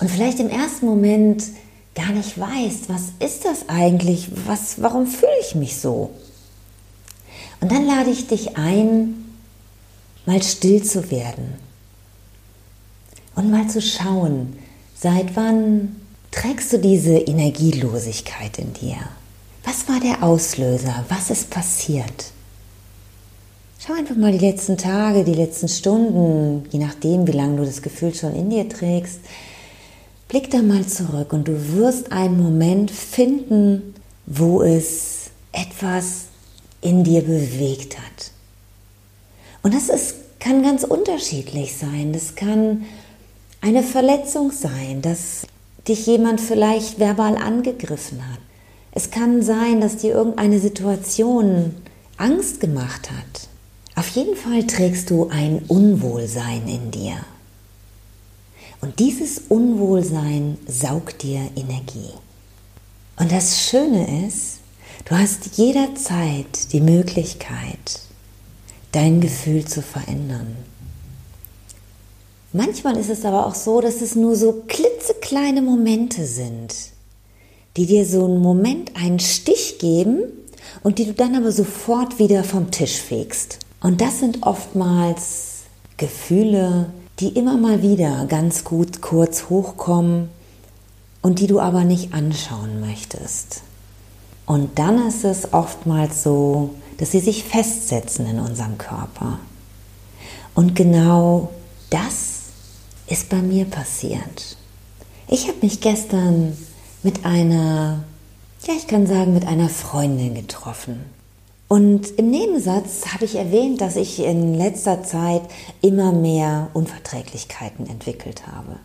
Und vielleicht im ersten Moment gar nicht weißt, was ist das eigentlich? Was, warum fühle ich mich so? Und dann lade ich dich ein, mal still zu werden und mal zu schauen, seit wann trägst du diese Energielosigkeit in dir? Was war der Auslöser? Was ist passiert? Schau einfach mal die letzten Tage, die letzten Stunden, je nachdem, wie lange du das Gefühl schon in dir trägst, Blick da mal zurück und du wirst einen Moment finden, wo es etwas in dir bewegt hat. Und das ist, kann ganz unterschiedlich sein. Das kann eine Verletzung sein, dass dich jemand vielleicht verbal angegriffen hat. Es kann sein, dass dir irgendeine Situation Angst gemacht hat. Auf jeden Fall trägst du ein Unwohlsein in dir. Und dieses Unwohlsein saugt dir Energie. Und das Schöne ist, du hast jederzeit die Möglichkeit, dein Gefühl zu verändern. Manchmal ist es aber auch so, dass es nur so klitzekleine Momente sind, die dir so einen Moment einen Stich geben und die du dann aber sofort wieder vom Tisch fegst. Und das sind oftmals Gefühle, die immer mal wieder ganz gut kurz hochkommen und die du aber nicht anschauen möchtest. Und dann ist es oftmals so, dass sie sich festsetzen in unserem Körper. Und genau das ist bei mir passiert. Ich habe mich gestern mit einer, ja, ich kann sagen, mit einer Freundin getroffen. Und im Nebensatz habe ich erwähnt, dass ich in letzter Zeit immer mehr Unverträglichkeiten entwickelt habe.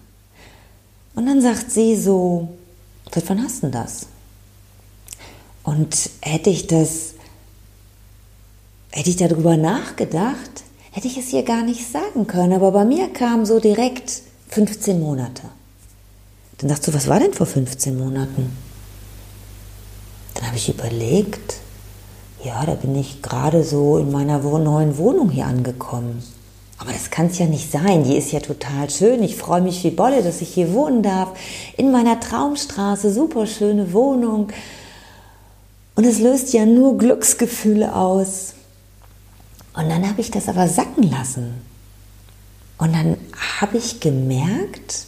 Und dann sagt sie so, seit wann hast du das? Und hätte ich das, hätte ich darüber nachgedacht, hätte ich es ihr gar nicht sagen können. Aber bei mir kam so direkt 15 Monate. Dann sagst du, was war denn vor 15 Monaten? Dann habe ich überlegt, ja, da bin ich gerade so in meiner neuen Wohnung hier angekommen. Aber das kann es ja nicht sein. Die ist ja total schön. Ich freue mich wie Bolle, dass ich hier wohnen darf. In meiner Traumstraße, super schöne Wohnung. Und es löst ja nur Glücksgefühle aus. Und dann habe ich das aber sacken lassen. Und dann habe ich gemerkt,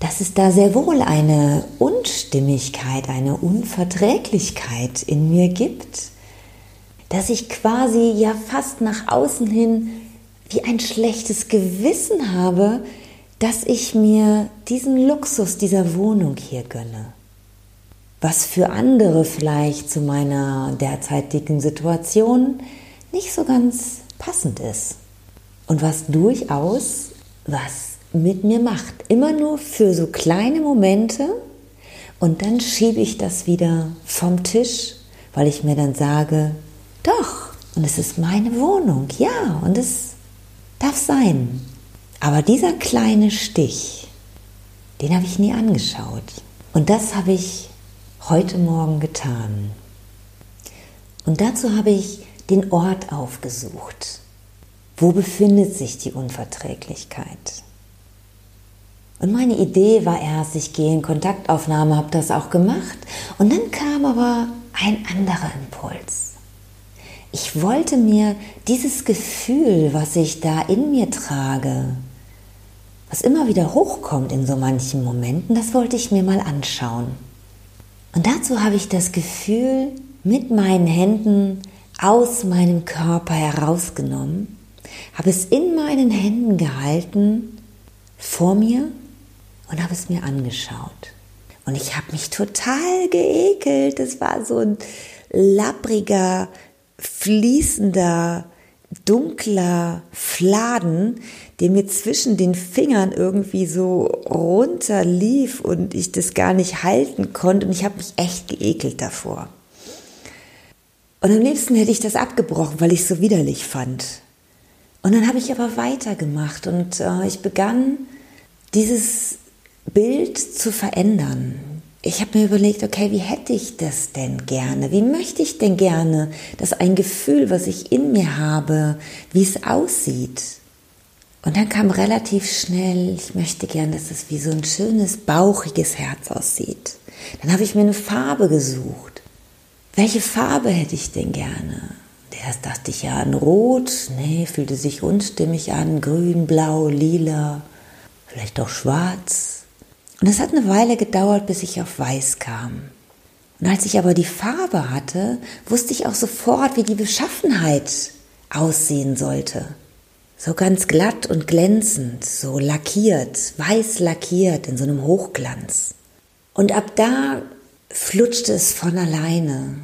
dass es da sehr wohl eine Unstimmigkeit, eine Unverträglichkeit in mir gibt dass ich quasi ja fast nach außen hin wie ein schlechtes Gewissen habe, dass ich mir diesen Luxus dieser Wohnung hier gönne. Was für andere vielleicht zu meiner derzeitigen Situation nicht so ganz passend ist. Und was durchaus was mit mir macht. Immer nur für so kleine Momente und dann schiebe ich das wieder vom Tisch, weil ich mir dann sage, doch, und es ist meine Wohnung, ja, und es darf sein. Aber dieser kleine Stich, den habe ich nie angeschaut. Und das habe ich heute Morgen getan. Und dazu habe ich den Ort aufgesucht. Wo befindet sich die Unverträglichkeit? Und meine Idee war erst, ich gehe in Kontaktaufnahme, habe das auch gemacht. Und dann kam aber ein anderer Impuls. Ich wollte mir dieses Gefühl, was ich da in mir trage, was immer wieder hochkommt in so manchen Momenten, das wollte ich mir mal anschauen. Und dazu habe ich das Gefühl mit meinen Händen aus meinem Körper herausgenommen, habe es in meinen Händen gehalten, vor mir und habe es mir angeschaut. Und ich habe mich total geekelt. Es war so ein lappriger, fließender, dunkler Fladen, der mir zwischen den Fingern irgendwie so runterlief und ich das gar nicht halten konnte und ich habe mich echt geekelt davor. Und am liebsten hätte ich das abgebrochen, weil ich es so widerlich fand. Und dann habe ich aber weitergemacht und äh, ich begann dieses Bild zu verändern. Ich habe mir überlegt, okay, wie hätte ich das denn gerne? Wie möchte ich denn gerne, dass ein Gefühl, was ich in mir habe, wie es aussieht? Und dann kam relativ schnell, ich möchte gerne, dass es wie so ein schönes, bauchiges Herz aussieht. Dann habe ich mir eine Farbe gesucht. Welche Farbe hätte ich denn gerne? Erst dachte ich ja an Rot, nee, fühlte sich unstimmig an, grün, blau, lila, vielleicht auch schwarz. Und es hat eine Weile gedauert, bis ich auf Weiß kam. Und als ich aber die Farbe hatte, wusste ich auch sofort, wie die Beschaffenheit aussehen sollte. So ganz glatt und glänzend, so lackiert, weiß lackiert in so einem Hochglanz. Und ab da flutschte es von alleine.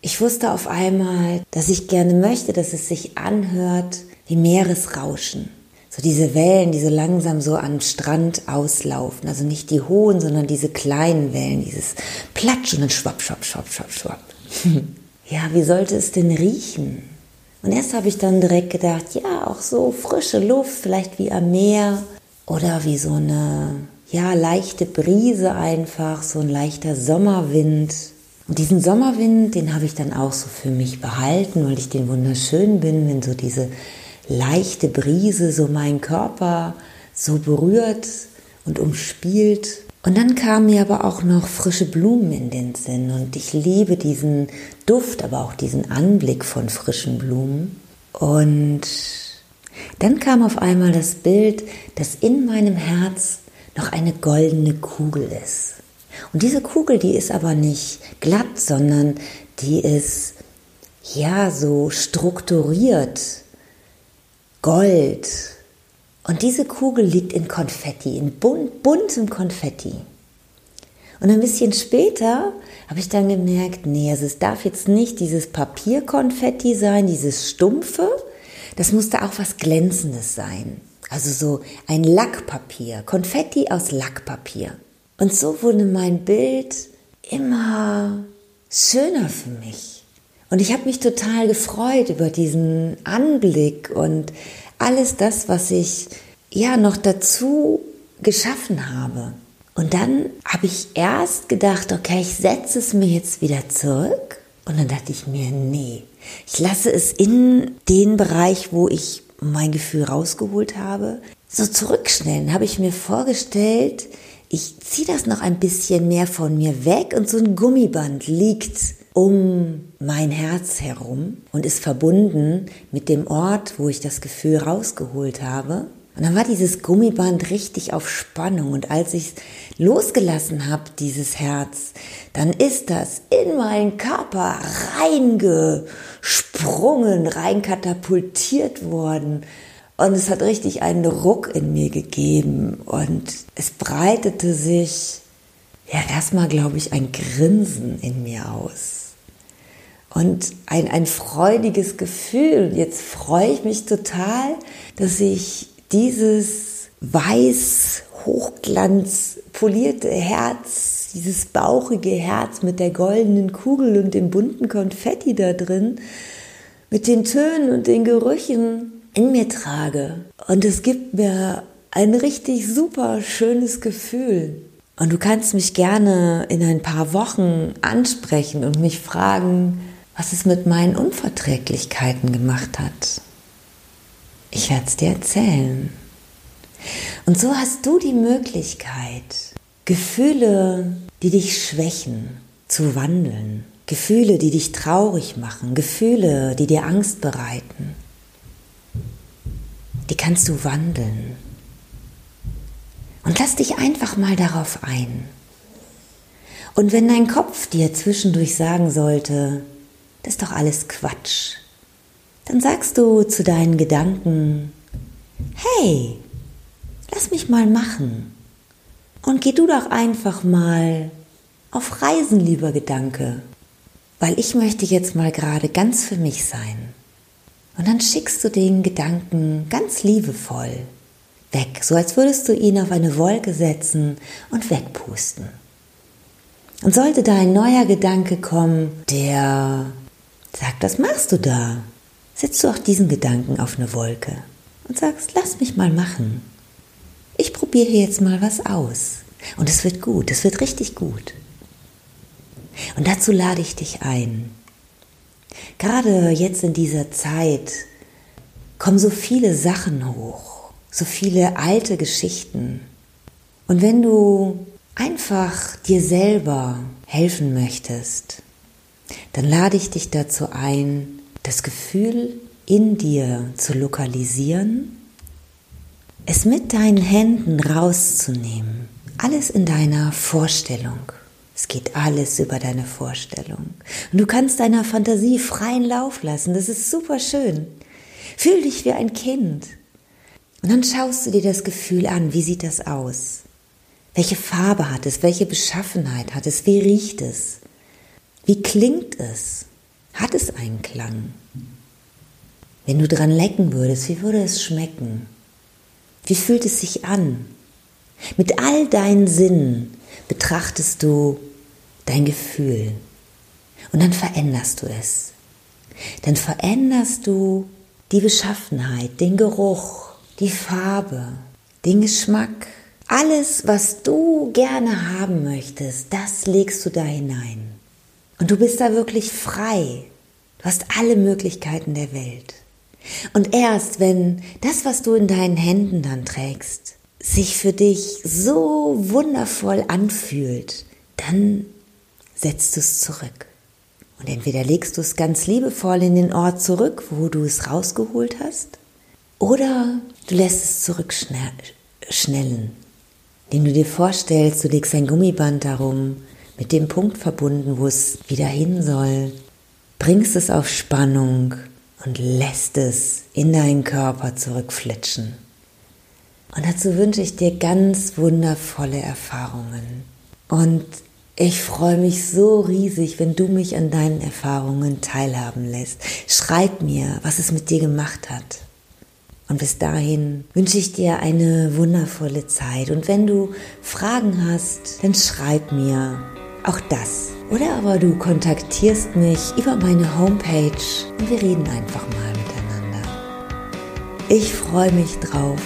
Ich wusste auf einmal, dass ich gerne möchte, dass es sich anhört wie Meeresrauschen. So diese Wellen, die so langsam so am Strand auslaufen. Also nicht die hohen, sondern diese kleinen Wellen, dieses Platsch und dann schwapp, schwapp, schwapp, schwapp, schwapp. ja, wie sollte es denn riechen? Und erst habe ich dann direkt gedacht, ja, auch so frische Luft, vielleicht wie am Meer oder wie so eine, ja, leichte Brise einfach, so ein leichter Sommerwind. Und diesen Sommerwind, den habe ich dann auch so für mich behalten, weil ich den wunderschön bin, wenn so diese leichte Brise so meinen Körper so berührt und umspielt. Und dann kamen mir aber auch noch frische Blumen in den Sinn und ich liebe diesen Duft, aber auch diesen Anblick von frischen Blumen. Und dann kam auf einmal das Bild, dass in meinem Herz noch eine goldene Kugel ist. Und diese Kugel, die ist aber nicht glatt, sondern die ist ja so strukturiert. Gold. Und diese Kugel liegt in Konfetti, in bunt, buntem Konfetti. Und ein bisschen später habe ich dann gemerkt, nee, also es darf jetzt nicht dieses Papierkonfetti sein, dieses stumpfe, das musste auch was Glänzendes sein. Also so ein Lackpapier, Konfetti aus Lackpapier. Und so wurde mein Bild immer schöner für mich. Und ich habe mich total gefreut über diesen Anblick und alles das, was ich ja noch dazu geschaffen habe. Und dann habe ich erst gedacht, okay, ich setze es mir jetzt wieder zurück. Und dann dachte ich mir, nee, ich lasse es in den Bereich, wo ich mein Gefühl rausgeholt habe, so zurückschnellen. Habe ich mir vorgestellt, ich ziehe das noch ein bisschen mehr von mir weg und so ein Gummiband liegt um mein Herz herum und ist verbunden mit dem Ort, wo ich das Gefühl rausgeholt habe. Und dann war dieses Gummiband richtig auf Spannung. Und als ich es losgelassen habe, dieses Herz, dann ist das in meinen Körper reingesprungen, reinkatapultiert worden. Und es hat richtig einen Ruck in mir gegeben und es breitete sich ja erstmal, glaube ich, ein Grinsen in mir aus. Und ein, ein freudiges Gefühl. Jetzt freue ich mich total, dass ich dieses weiß, hochglanz, polierte Herz, dieses bauchige Herz mit der goldenen Kugel und dem bunten Konfetti da drin, mit den Tönen und den Gerüchen in mir trage. Und es gibt mir ein richtig super schönes Gefühl. Und du kannst mich gerne in ein paar Wochen ansprechen und mich fragen, was es mit meinen Unverträglichkeiten gemacht hat. Ich werde es dir erzählen. Und so hast du die Möglichkeit, Gefühle, die dich schwächen, zu wandeln. Gefühle, die dich traurig machen, Gefühle, die dir Angst bereiten die kannst du wandeln. Und lass dich einfach mal darauf ein. Und wenn dein Kopf dir zwischendurch sagen sollte, das ist doch alles Quatsch, dann sagst du zu deinen Gedanken, hey, lass mich mal machen. Und geh du doch einfach mal auf Reisen, lieber Gedanke, weil ich möchte jetzt mal gerade ganz für mich sein. Und dann schickst du den Gedanken ganz liebevoll weg, so als würdest du ihn auf eine Wolke setzen und wegpusten. Und sollte da ein neuer Gedanke kommen, der sagt, was machst du da? Setzt du auch diesen Gedanken auf eine Wolke und sagst, lass mich mal machen. Ich probiere jetzt mal was aus. Und es wird gut, es wird richtig gut. Und dazu lade ich dich ein. Gerade jetzt in dieser Zeit kommen so viele Sachen hoch, so viele alte Geschichten. Und wenn du einfach dir selber helfen möchtest, dann lade ich dich dazu ein, das Gefühl in dir zu lokalisieren, es mit deinen Händen rauszunehmen, alles in deiner Vorstellung. Es geht alles über deine Vorstellung. Und du kannst deiner Fantasie freien Lauf lassen. Das ist super schön. Fühl dich wie ein Kind. Und dann schaust du dir das Gefühl an. Wie sieht das aus? Welche Farbe hat es? Welche Beschaffenheit hat es? Wie riecht es? Wie klingt es? Hat es einen Klang? Wenn du dran lecken würdest, wie würde es schmecken? Wie fühlt es sich an? Mit all deinen Sinnen betrachtest du dein Gefühl und dann veränderst du es. Dann veränderst du die Beschaffenheit, den Geruch, die Farbe, den Geschmack. Alles, was du gerne haben möchtest, das legst du da hinein. Und du bist da wirklich frei. Du hast alle Möglichkeiten der Welt. Und erst wenn das, was du in deinen Händen dann trägst, sich für dich so wundervoll anfühlt, dann setzt du es zurück. Und entweder legst du es ganz liebevoll in den Ort zurück, wo du es rausgeholt hast, oder du lässt es zurückschnellen, indem du dir vorstellst, du legst ein Gummiband darum, mit dem Punkt verbunden, wo es wieder hin soll, bringst es auf Spannung und lässt es in deinen Körper zurückflitschen. Und dazu wünsche ich dir ganz wundervolle Erfahrungen. Und ich freue mich so riesig, wenn du mich an deinen Erfahrungen teilhaben lässt. Schreib mir, was es mit dir gemacht hat. Und bis dahin wünsche ich dir eine wundervolle Zeit. Und wenn du Fragen hast, dann schreib mir auch das. Oder aber du kontaktierst mich über meine Homepage und wir reden einfach mal miteinander. Ich freue mich drauf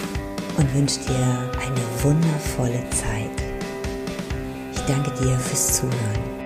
und wünsche dir eine wundervolle Zeit. Ich danke dir fürs Zuhören.